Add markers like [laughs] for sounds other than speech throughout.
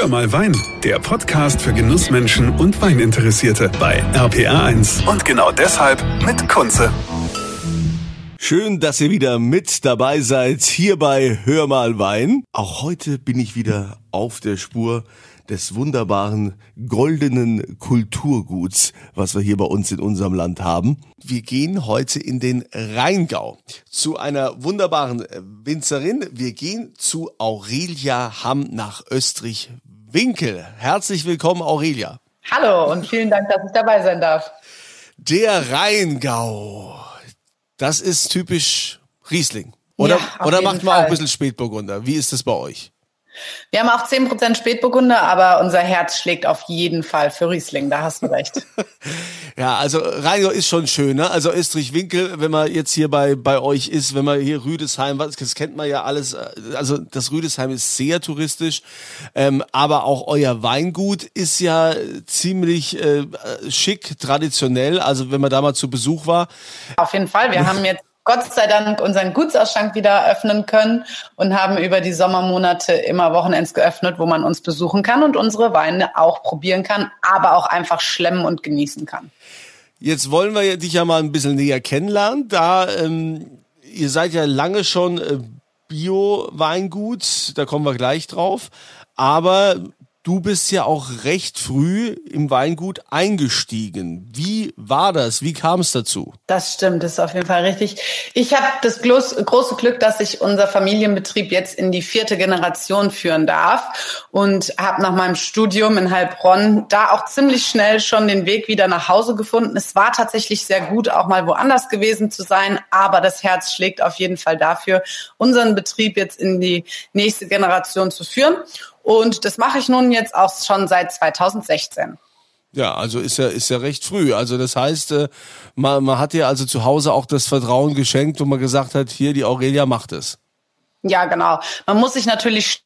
Hör mal Wein, der Podcast für Genussmenschen und Weininteressierte bei RPR1. Und genau deshalb mit Kunze. Schön, dass ihr wieder mit dabei seid hier bei Hör mal Wein. Auch heute bin ich wieder auf der Spur des wunderbaren goldenen Kulturguts, was wir hier bei uns in unserem Land haben. Wir gehen heute in den Rheingau zu einer wunderbaren Winzerin. Wir gehen zu Aurelia Hamm nach Österreich-Winkel. Herzlich willkommen, Aurelia. Hallo und vielen Dank, dass ich dabei sein darf. Der Rheingau. Das ist typisch Riesling. Oder, ja, oder macht man auch ein bisschen Spätburgunder? Wie ist das bei euch? Wir haben auch 10% Spätburgunder, aber unser Herz schlägt auf jeden Fall für Riesling, da hast du recht. [laughs] ja, also Rheingau ist schon schön, ne? Also Österreich-Winkel, wenn man jetzt hier bei, bei euch ist, wenn man hier Rüdesheim, das kennt man ja alles, also das Rüdesheim ist sehr touristisch, ähm, aber auch euer Weingut ist ja ziemlich äh, schick, traditionell, also wenn man da mal zu Besuch war. Auf jeden Fall, wir [laughs] haben jetzt Gott sei Dank unseren Gutsausschank wieder öffnen können und haben über die Sommermonate immer Wochenends geöffnet, wo man uns besuchen kann und unsere Weine auch probieren kann, aber auch einfach schlemmen und genießen kann. Jetzt wollen wir dich ja mal ein bisschen näher kennenlernen. Da ähm, ihr seid ja lange schon äh, Bio-Weingut, da kommen wir gleich drauf. Aber Du bist ja auch recht früh im Weingut eingestiegen. Wie war das? Wie kam es dazu? Das stimmt, das ist auf jeden Fall richtig. Ich habe das große Glück, dass ich unser Familienbetrieb jetzt in die vierte Generation führen darf und habe nach meinem Studium in Heilbronn da auch ziemlich schnell schon den Weg wieder nach Hause gefunden. Es war tatsächlich sehr gut, auch mal woanders gewesen zu sein, aber das Herz schlägt auf jeden Fall dafür, unseren Betrieb jetzt in die nächste Generation zu führen. Und das mache ich nun jetzt auch schon seit 2016. Ja, also ist ja, ist ja recht früh. Also das heißt, äh, man, man hat ja also zu Hause auch das Vertrauen geschenkt, wo man gesagt hat, hier, die Aurelia macht es. Ja, genau. Man muss sich natürlich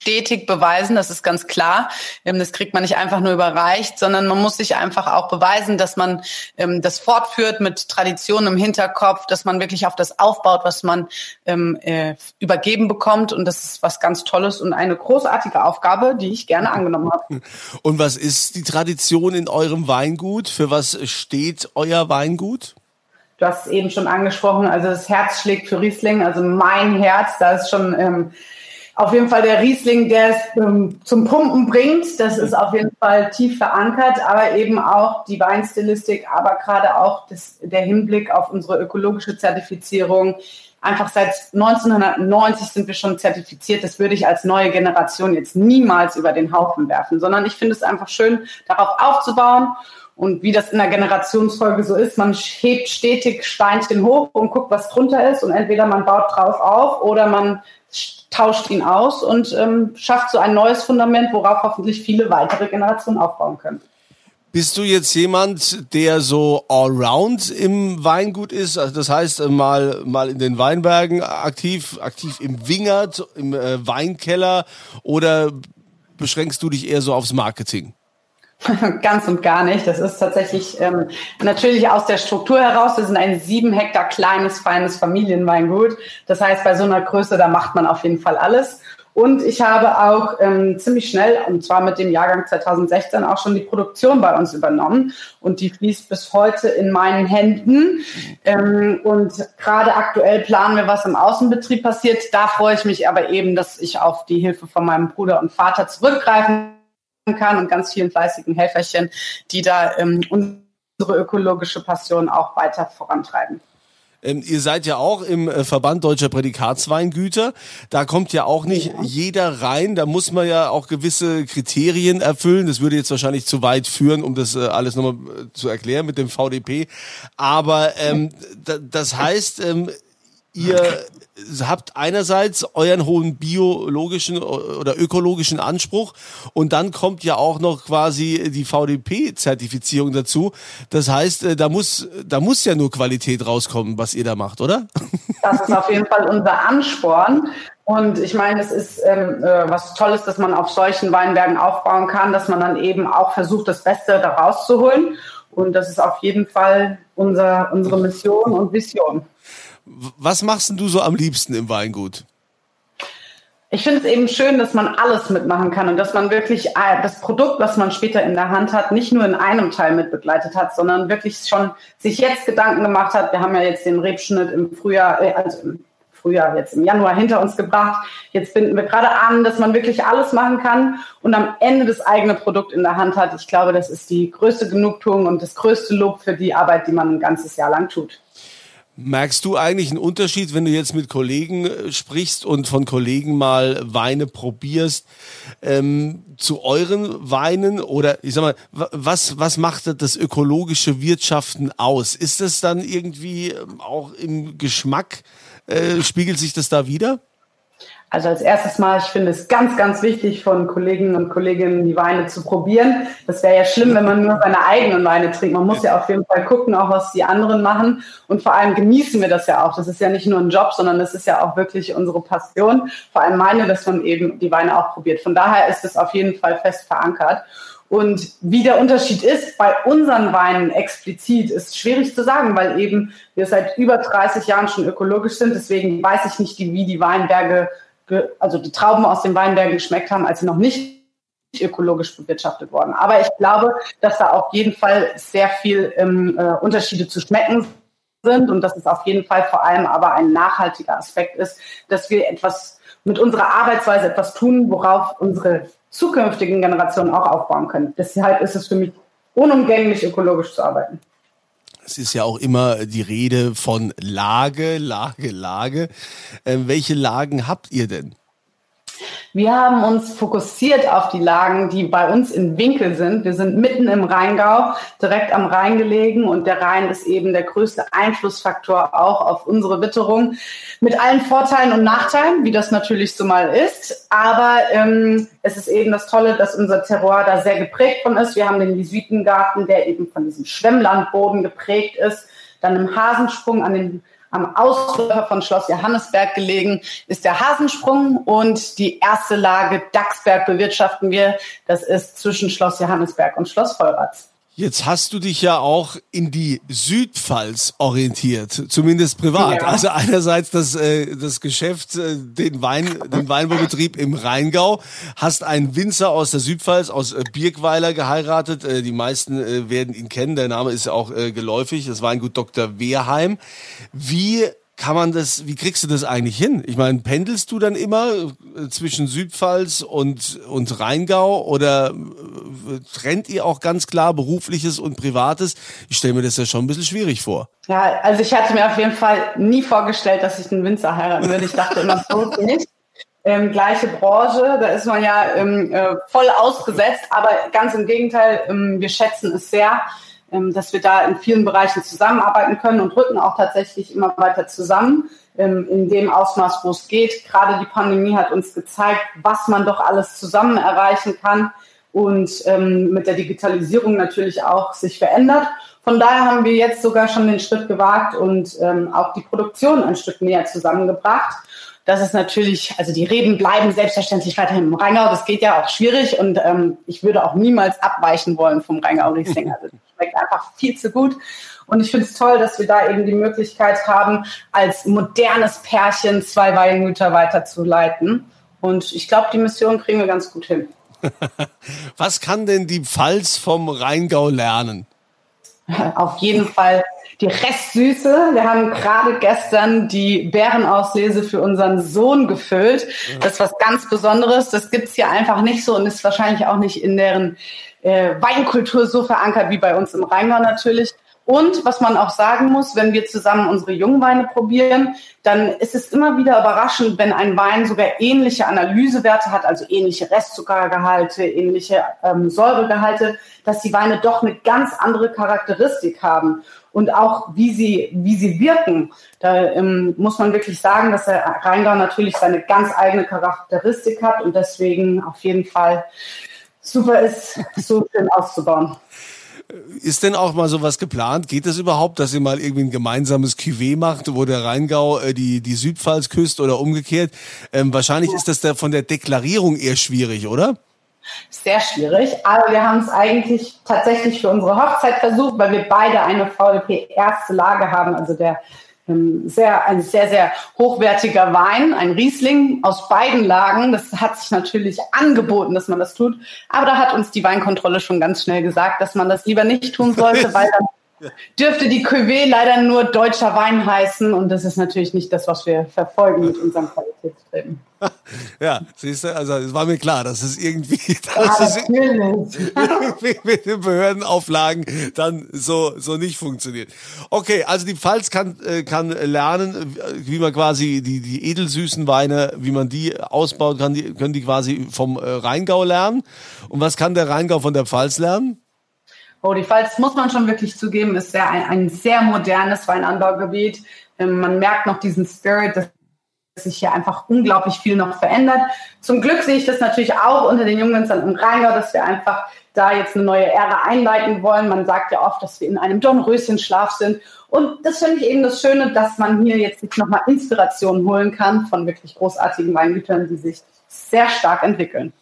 stetig beweisen, das ist ganz klar. Ähm, das kriegt man nicht einfach nur überreicht, sondern man muss sich einfach auch beweisen, dass man ähm, das fortführt mit Tradition im Hinterkopf, dass man wirklich auf das aufbaut, was man ähm, äh, übergeben bekommt. Und das ist was ganz Tolles und eine großartige Aufgabe, die ich gerne angenommen habe. [laughs] Und was ist die Tradition in eurem Weingut? Für was steht euer Weingut? Du hast es eben schon angesprochen, also das Herz schlägt für Riesling, also mein Herz, da ist schon ähm, auf jeden Fall der Riesling, der es ähm, zum Pumpen bringt. Das ist auf jeden Fall tief verankert, aber eben auch die Weinstilistik, aber gerade auch das, der Hinblick auf unsere ökologische Zertifizierung. Einfach seit 1990 sind wir schon zertifiziert. Das würde ich als neue Generation jetzt niemals über den Haufen werfen, sondern ich finde es einfach schön, darauf aufzubauen. Und wie das in der Generationsfolge so ist, man hebt stetig Steinchen hoch und guckt, was drunter ist. Und entweder man baut drauf auf oder man tauscht ihn aus und ähm, schafft so ein neues Fundament, worauf hoffentlich viele weitere Generationen aufbauen können. Bist du jetzt jemand, der so allround im Weingut ist? Also das heißt, äh, mal, mal in den Weinbergen aktiv, aktiv im Wingert, im äh, Weinkeller oder beschränkst du dich eher so aufs Marketing? [laughs] Ganz und gar nicht. Das ist tatsächlich ähm, natürlich aus der Struktur heraus. Wir sind ein sieben Hektar kleines, feines Familienweingut. Das heißt, bei so einer Größe, da macht man auf jeden Fall alles. Und ich habe auch ähm, ziemlich schnell, und zwar mit dem Jahrgang 2016, auch schon die Produktion bei uns übernommen. Und die fließt bis heute in meinen Händen. Ähm, und gerade aktuell planen wir, was im Außenbetrieb passiert. Da freue ich mich aber eben, dass ich auf die Hilfe von meinem Bruder und Vater zurückgreifen kann und ganz vielen fleißigen Helferchen, die da ähm, unsere ökologische Passion auch weiter vorantreiben. Ähm, ihr seid ja auch im äh, Verband Deutscher Prädikatsweingüter. Da kommt ja auch nicht ja. jeder rein. Da muss man ja auch gewisse Kriterien erfüllen. Das würde jetzt wahrscheinlich zu weit führen, um das äh, alles nochmal äh, zu erklären mit dem VDP. Aber ähm, das heißt, ähm, ihr habt einerseits euren hohen biologischen oder ökologischen Anspruch und dann kommt ja auch noch quasi die VDP-Zertifizierung dazu. Das heißt, äh, da muss, da muss ja nur Qualität rauskommen, was ihr da macht, oder? Das ist auf jeden Fall unser Ansporn. Und ich meine, es ist ähm, äh, was Tolles, dass man auf solchen Weinbergen aufbauen kann, dass man dann eben auch versucht, das Beste da rauszuholen. Und das ist auf jeden Fall unser, unsere Mission und Vision. Was machst denn du so am liebsten im Weingut? Ich finde es eben schön, dass man alles mitmachen kann und dass man wirklich äh, das Produkt, was man später in der Hand hat, nicht nur in einem Teil mit begleitet hat, sondern wirklich schon sich jetzt Gedanken gemacht hat. Wir haben ja jetzt den Rebschnitt im Frühjahr, äh, also im Frühjahr, jetzt im Januar hinter uns gebracht. Jetzt binden wir gerade an, dass man wirklich alles machen kann und am Ende das eigene Produkt in der Hand hat. Ich glaube, das ist die größte Genugtuung und das größte Lob für die Arbeit, die man ein ganzes Jahr lang tut. Merkst du eigentlich einen Unterschied, wenn du jetzt mit Kollegen äh, sprichst und von Kollegen mal Weine probierst, ähm, zu euren Weinen? Oder ich sag mal, was, was macht das ökologische Wirtschaften aus? Ist das dann irgendwie ähm, auch im Geschmack, äh, spiegelt sich das da wieder? Also als erstes Mal, ich finde es ganz, ganz wichtig, von Kollegen und Kolleginnen die Weine zu probieren. Das wäre ja schlimm, wenn man nur seine eigenen Weine trinkt. Man muss ja auf jeden Fall gucken, auch was die anderen machen. Und vor allem genießen wir das ja auch. Das ist ja nicht nur ein Job, sondern das ist ja auch wirklich unsere Passion. Vor allem meine, dass man eben die Weine auch probiert. Von daher ist es auf jeden Fall fest verankert. Und wie der Unterschied ist bei unseren Weinen explizit, ist schwierig zu sagen, weil eben wir seit über 30 Jahren schon ökologisch sind. Deswegen weiß ich nicht, wie die Weinberge also die Trauben aus den Weinbergen geschmeckt haben, als sie noch nicht ökologisch bewirtschaftet wurden. Aber ich glaube, dass da auf jeden Fall sehr viel ähm, äh, Unterschiede zu schmecken sind und dass es auf jeden Fall vor allem aber ein nachhaltiger Aspekt ist, dass wir etwas mit unserer Arbeitsweise etwas tun, worauf unsere zukünftigen Generationen auch aufbauen können. Deshalb ist es für mich unumgänglich, ökologisch zu arbeiten. Es ist ja auch immer die Rede von Lage, Lage, Lage. Äh, welche Lagen habt ihr denn? Wir haben uns fokussiert auf die Lagen, die bei uns in Winkel sind. Wir sind mitten im Rheingau, direkt am Rhein gelegen und der Rhein ist eben der größte Einflussfaktor auch auf unsere Witterung. Mit allen Vorteilen und Nachteilen, wie das natürlich so mal ist. Aber ähm, es ist eben das Tolle, dass unser Terroir da sehr geprägt von ist. Wir haben den Jesuitengarten, der eben von diesem Schwemmlandboden geprägt ist. Dann im Hasensprung an den am Ausläufer von Schloss Johannesberg gelegen ist der Hasensprung und die erste Lage Dachsberg bewirtschaften wir. Das ist zwischen Schloss Johannesberg und Schloss Vollratz. Jetzt hast du dich ja auch in die Südpfalz orientiert, zumindest privat. Ja. Also einerseits das, äh, das Geschäft, äh, den, Wein, den Weinbaubetrieb im Rheingau, hast einen Winzer aus der Südpfalz, aus äh, Birkweiler geheiratet. Äh, die meisten äh, werden ihn kennen, der Name ist ja auch äh, geläufig, das Weingut Dr. Wehrheim. Wie kann man das, wie kriegst du das eigentlich hin? Ich meine, pendelst du dann immer äh, zwischen Südpfalz und, und Rheingau oder äh, trennt ihr auch ganz klar berufliches und privates? Ich stelle mir das ja schon ein bisschen schwierig vor. Ja, also ich hatte mir auf jeden Fall nie vorgestellt, dass ich einen Winzer heiraten würde. Ich dachte immer, so nicht. Ähm, gleiche Branche, da ist man ja ähm, äh, voll ausgesetzt, aber ganz im Gegenteil, ähm, wir schätzen es sehr, dass wir da in vielen Bereichen zusammenarbeiten können und rücken auch tatsächlich immer weiter zusammen ähm, in dem Ausmaß, wo es geht. Gerade die Pandemie hat uns gezeigt, was man doch alles zusammen erreichen kann und ähm, mit der Digitalisierung natürlich auch sich verändert. Von daher haben wir jetzt sogar schon den Schritt gewagt und auch die Produktion ein Stück näher zusammengebracht das ist natürlich, also die Reben bleiben selbstverständlich weiterhin im Rheingau. Das geht ja auch schwierig und ähm, ich würde auch niemals abweichen wollen vom Rheingau Riesling. [laughs] Schmeckt einfach viel zu gut. Und ich finde es toll, dass wir da eben die Möglichkeit haben, als modernes Pärchen zwei Weingüter weiterzuleiten. Und ich glaube, die Mission kriegen wir ganz gut hin. [laughs] Was kann denn die Pfalz vom Rheingau lernen? Auf jeden Fall die Restsüße. Wir haben gerade gestern die Bärenauslese für unseren Sohn gefüllt. Das ist was ganz Besonderes. Das gibt's hier einfach nicht so und ist wahrscheinlich auch nicht in deren äh, Weinkultur so verankert wie bei uns im Rheingau natürlich. Und was man auch sagen muss, wenn wir zusammen unsere Jungweine probieren, dann ist es immer wieder überraschend, wenn ein Wein sogar ähnliche Analysewerte hat, also ähnliche Restzuckergehalte, ähnliche ähm, Säuregehalte, dass die Weine doch eine ganz andere Charakteristik haben und auch wie sie, wie sie wirken. Da ähm, muss man wirklich sagen, dass der Rheingau natürlich seine ganz eigene Charakteristik hat und deswegen auf jeden Fall super ist, so schön auszubauen. Ist denn auch mal sowas geplant? Geht es überhaupt, dass ihr mal irgendwie ein gemeinsames Cuvée macht, wo der Rheingau äh, die, die Südpfalz küsst oder umgekehrt? Ähm, wahrscheinlich ja. ist das da von der Deklarierung eher schwierig, oder? Sehr schwierig, aber wir haben es eigentlich tatsächlich für unsere Hochzeit versucht, weil wir beide eine VDP erste Lage haben, also der ähm, sehr, ein sehr, sehr hochwertiger Wein, ein Riesling aus beiden Lagen. Das hat sich natürlich angeboten, dass man das tut. Aber da hat uns die Weinkontrolle schon ganz schnell gesagt, dass man das lieber nicht tun sollte, [laughs] weil dann dürfte die Cuvée leider nur deutscher Wein heißen und das ist natürlich nicht das, was wir verfolgen mit unserem Qualitätstreben. [laughs] Ja, siehst du, also es war mir klar, dass es irgendwie, [laughs] dass ja, [laughs] irgendwie mit den Behördenauflagen dann so, so nicht funktioniert. Okay, also die Pfalz kann, äh, kann lernen, wie man quasi die, die edelsüßen Weine, wie man die ausbaut, kann die, können die quasi vom äh, Rheingau lernen. Und was kann der Rheingau von der Pfalz lernen? Oh, die Pfalz, muss man schon wirklich zugeben, ist sehr, ein, ein sehr modernes Weinanbaugebiet. Ähm, man merkt noch diesen Spirit, dass sich hier einfach unglaublich viel noch verändert. Zum Glück sehe ich das natürlich auch unter den Jungwinzern im Rheingau, dass wir einfach da jetzt eine neue Ära einleiten wollen. Man sagt ja oft, dass wir in einem Dornröschenschlaf sind. Und das finde ich eben das Schöne, dass man hier jetzt sich nochmal Inspiration holen kann von wirklich großartigen Weingütern, die sich sehr stark entwickeln.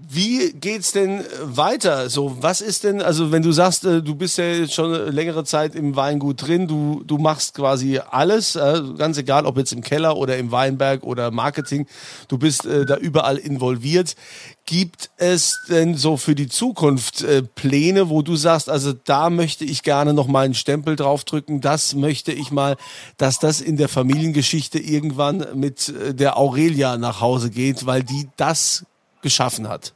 Wie geht's denn weiter? So, was ist denn, also wenn du sagst, äh, du bist ja jetzt schon längere Zeit im Weingut drin, du, du machst quasi alles, äh, ganz egal, ob jetzt im Keller oder im Weinberg oder Marketing, du bist äh, da überall involviert. Gibt es denn so für die Zukunft Pläne, wo du sagst, also da möchte ich gerne noch mal einen Stempel draufdrücken, das möchte ich mal, dass das in der Familiengeschichte irgendwann mit der Aurelia nach Hause geht, weil die das geschaffen hat?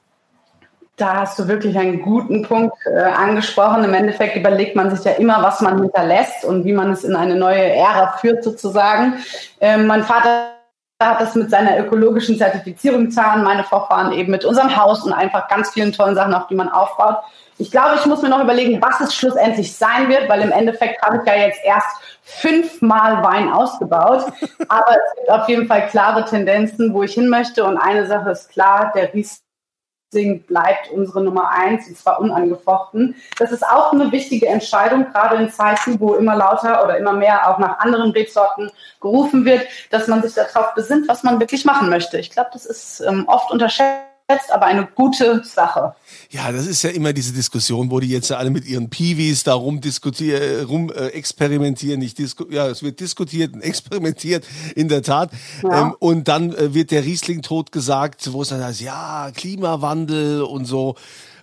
Da hast du wirklich einen guten Punkt äh, angesprochen. Im Endeffekt überlegt man sich ja immer, was man hinterlässt und wie man es in eine neue Ära führt sozusagen. Ähm, mein Vater hat das mit seiner ökologischen Zertifizierung getan, meine Vorfahren eben mit unserem Haus und einfach ganz vielen tollen Sachen, auf die man aufbaut. Ich glaube, ich muss mir noch überlegen, was es schlussendlich sein wird, weil im Endeffekt habe ich ja jetzt erst fünfmal Wein ausgebaut. [laughs] Aber es gibt auf jeden Fall klare Tendenzen, wo ich hin möchte. Und eine Sache ist klar, der Riesling bleibt unsere Nummer eins, und zwar unangefochten. Das ist auch eine wichtige Entscheidung, gerade in Zeiten, wo immer lauter oder immer mehr auch nach anderen Rebsorten gerufen wird, dass man sich darauf besinnt, was man wirklich machen möchte. Ich glaube, das ist ähm, oft unterschätzt aber eine gute Sache. Ja, das ist ja immer diese Diskussion, wo die jetzt ja alle mit ihren Piwis da rum diskutieren, rum äh, experimentieren, nicht disku ja, es wird diskutiert und [laughs] experimentiert, in der Tat. Ja. Ähm, und dann äh, wird der Riesling tot gesagt, wo es dann heißt, ja, Klimawandel und so.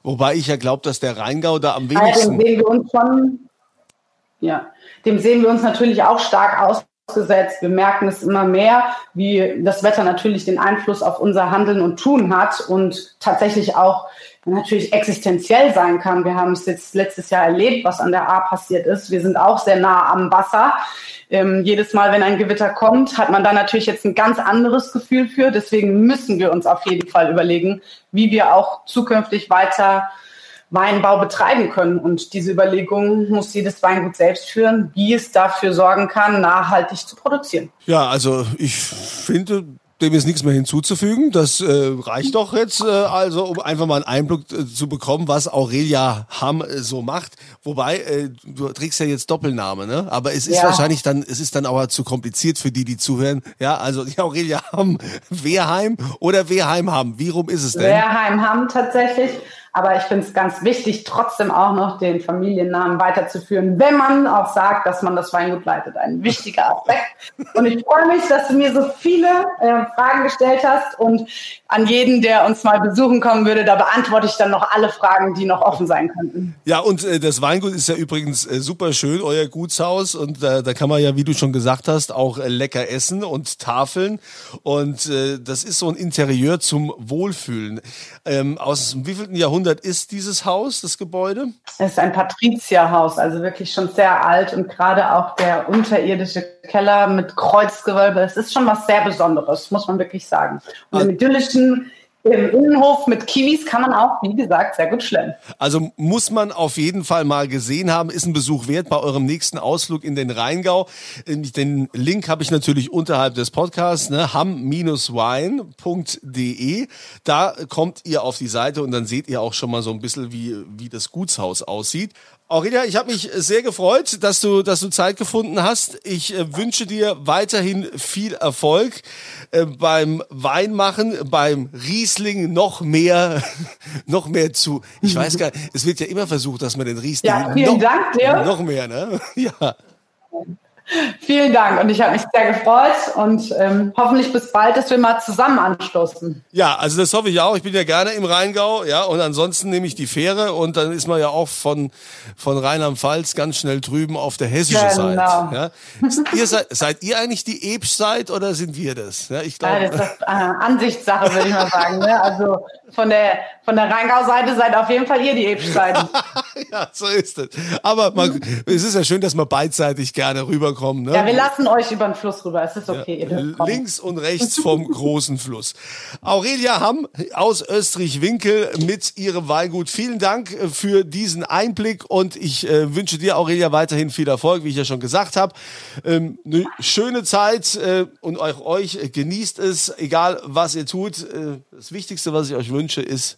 Wobei ich ja glaube, dass der Rheingau da am wenigsten. Ja, dem sehen wir uns schon, ja, dem sehen wir uns natürlich auch stark aus ausgesetzt. Wir merken es immer mehr, wie das Wetter natürlich den Einfluss auf unser Handeln und Tun hat und tatsächlich auch natürlich existenziell sein kann. Wir haben es jetzt letztes Jahr erlebt, was an der A passiert ist. Wir sind auch sehr nah am Wasser. Ähm, jedes Mal, wenn ein Gewitter kommt, hat man da natürlich jetzt ein ganz anderes Gefühl für. Deswegen müssen wir uns auf jeden Fall überlegen, wie wir auch zukünftig weiter Weinbau betreiben können. Und diese Überlegung muss jedes Weingut selbst führen, wie es dafür sorgen kann, nachhaltig zu produzieren. Ja, also ich finde, dem ist nichts mehr hinzuzufügen. Das äh, reicht doch jetzt, äh, also um einfach mal einen Einblick äh, zu bekommen, was Aurelia Hamm äh, so macht. Wobei, äh, du trägst ja jetzt Doppelname, ne? Aber es ist ja. wahrscheinlich dann, es ist dann aber zu kompliziert für die, die zuhören. Ja, also die Aurelia Hamm, [laughs] Wehrheim oder Wehrheim Hamm. Wie rum ist es denn? Wehrheim Hamm tatsächlich. Aber ich finde es ganz wichtig, trotzdem auch noch den Familiennamen weiterzuführen, wenn man auch sagt, dass man das Weingut leitet. Ein wichtiger Aspekt. Und ich freue mich, dass du mir so viele äh, Fragen gestellt hast. Und an jeden, der uns mal besuchen kommen würde, da beantworte ich dann noch alle Fragen, die noch offen sein könnten. Ja, und äh, das Weingut ist ja übrigens äh, super schön, euer Gutshaus. Und äh, da kann man ja, wie du schon gesagt hast, auch äh, lecker essen und Tafeln. Und äh, das ist so ein Interieur zum Wohlfühlen. Ähm, aus dem wievielten Jahrhundert Jahrhundert ist dieses Haus, das Gebäude? Es ist ein Patrizierhaus, also wirklich schon sehr alt und gerade auch der unterirdische Keller mit Kreuzgewölbe. Es ist schon was sehr Besonderes, muss man wirklich sagen. Und im idyllischen im Innenhof mit Kiwis kann man auch, wie gesagt, sehr gut schlemmen. Also muss man auf jeden Fall mal gesehen haben, ist ein Besuch wert bei eurem nächsten Ausflug in den Rheingau. Den Link habe ich natürlich unterhalb des Podcasts, ne, ham-wein.de. Da kommt ihr auf die Seite und dann seht ihr auch schon mal so ein bisschen, wie, wie das Gutshaus aussieht. Aurelia, ich habe mich sehr gefreut, dass du, dass du Zeit gefunden hast. Ich äh, wünsche dir weiterhin viel Erfolg äh, beim Weinmachen, beim Riesling noch mehr, [laughs] noch mehr zu. Ich weiß gar nicht, es wird ja immer versucht, dass man den Riesling ja, vielen noch, Dank dir. noch mehr, ne? [laughs] Ja. Vielen Dank und ich habe mich sehr gefreut und ähm, hoffentlich bis bald, dass wir mal zusammen anstoßen. Ja, also das hoffe ich auch. Ich bin ja gerne im Rheingau, ja, und ansonsten nehme ich die Fähre und dann ist man ja auch von, von Rheinland-Pfalz ganz schnell drüben auf der hessischen genau. Seite. Ja. ihr seid, seid ihr eigentlich die Ebsch-Seite oder sind wir das? Ja, ich glaube. Ja, das ist äh, Ansichtssache, würde ich mal sagen. Ne? Also von der, von der Rheingau-Seite seid auf jeden Fall ihr die Ebsch-Seite. [laughs] [laughs] ja, so ist es. Aber man, es ist ja schön, dass man beidseitig gerne rüberkommen. Ne? Ja, wir lassen euch über den Fluss rüber. Es ist okay. Ja, links und rechts [laughs] vom großen Fluss. Aurelia Hamm aus Österreich-Winkel mit ihrem Weingut. Vielen Dank äh, für diesen Einblick und ich äh, wünsche dir, Aurelia, weiterhin viel Erfolg, wie ich ja schon gesagt habe. Ähm, eine schöne Zeit äh, und auch euch äh, genießt es, egal was ihr tut. Äh, das Wichtigste, was ich euch wünsche, ist